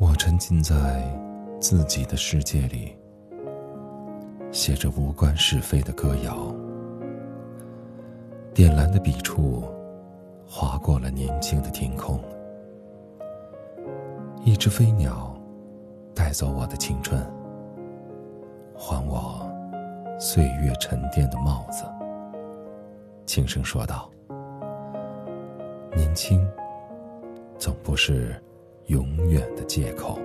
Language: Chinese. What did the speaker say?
我沉浸在自己的世界里，写着无关是非的歌谣。点蓝的笔触划过了宁静的天空，一只飞鸟带走我的青春，还我岁月沉淀的帽子。轻声说道：“年轻，总不是。”永远的借口。